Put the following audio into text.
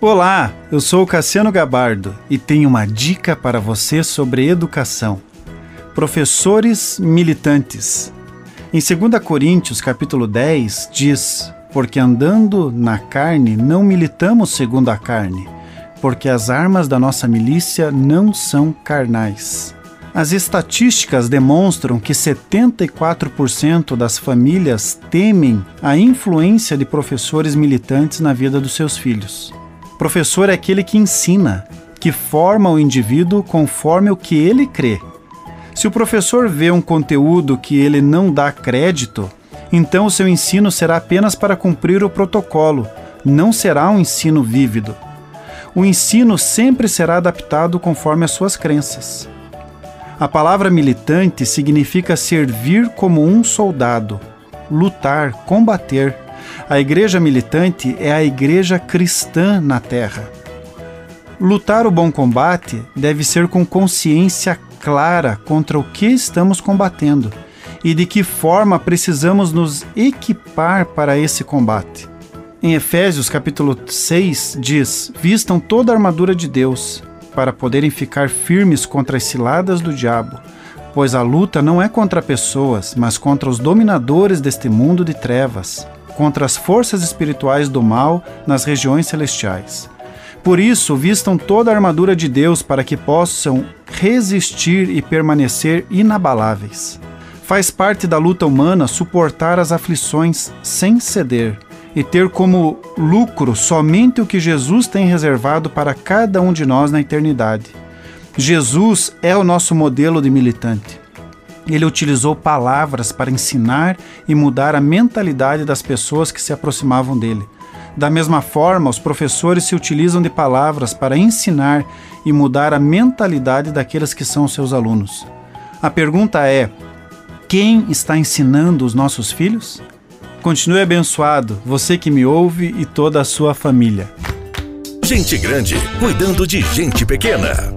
Olá, eu sou Cassiano Gabardo e tenho uma dica para você sobre educação. Professores militantes. Em 2 Coríntios, capítulo 10, diz: Porque andando na carne não militamos segundo a carne, porque as armas da nossa milícia não são carnais. As estatísticas demonstram que 74% das famílias temem a influência de professores militantes na vida dos seus filhos. Professor é aquele que ensina, que forma o indivíduo conforme o que ele crê. Se o professor vê um conteúdo que ele não dá crédito, então o seu ensino será apenas para cumprir o protocolo, não será um ensino vívido. O ensino sempre será adaptado conforme as suas crenças. A palavra militante significa servir como um soldado, lutar, combater a igreja militante é a igreja cristã na terra. Lutar o bom combate deve ser com consciência clara contra o que estamos combatendo e de que forma precisamos nos equipar para esse combate. Em Efésios capítulo 6 diz: "Vistam toda a armadura de Deus, para poderem ficar firmes contra as ciladas do diabo, pois a luta não é contra pessoas, mas contra os dominadores deste mundo de trevas, contra as forças espirituais do mal nas regiões celestiais. Por isso, vistam toda a armadura de Deus para que possam resistir e permanecer inabaláveis. Faz parte da luta humana suportar as aflições sem ceder e ter como lucro somente o que Jesus tem reservado para cada um de nós na eternidade. Jesus é o nosso modelo de militante. Ele utilizou palavras para ensinar e mudar a mentalidade das pessoas que se aproximavam dele. Da mesma forma, os professores se utilizam de palavras para ensinar e mudar a mentalidade daqueles que são seus alunos. A pergunta é: quem está ensinando os nossos filhos? Continue abençoado, você que me ouve e toda a sua família. Gente grande cuidando de gente pequena.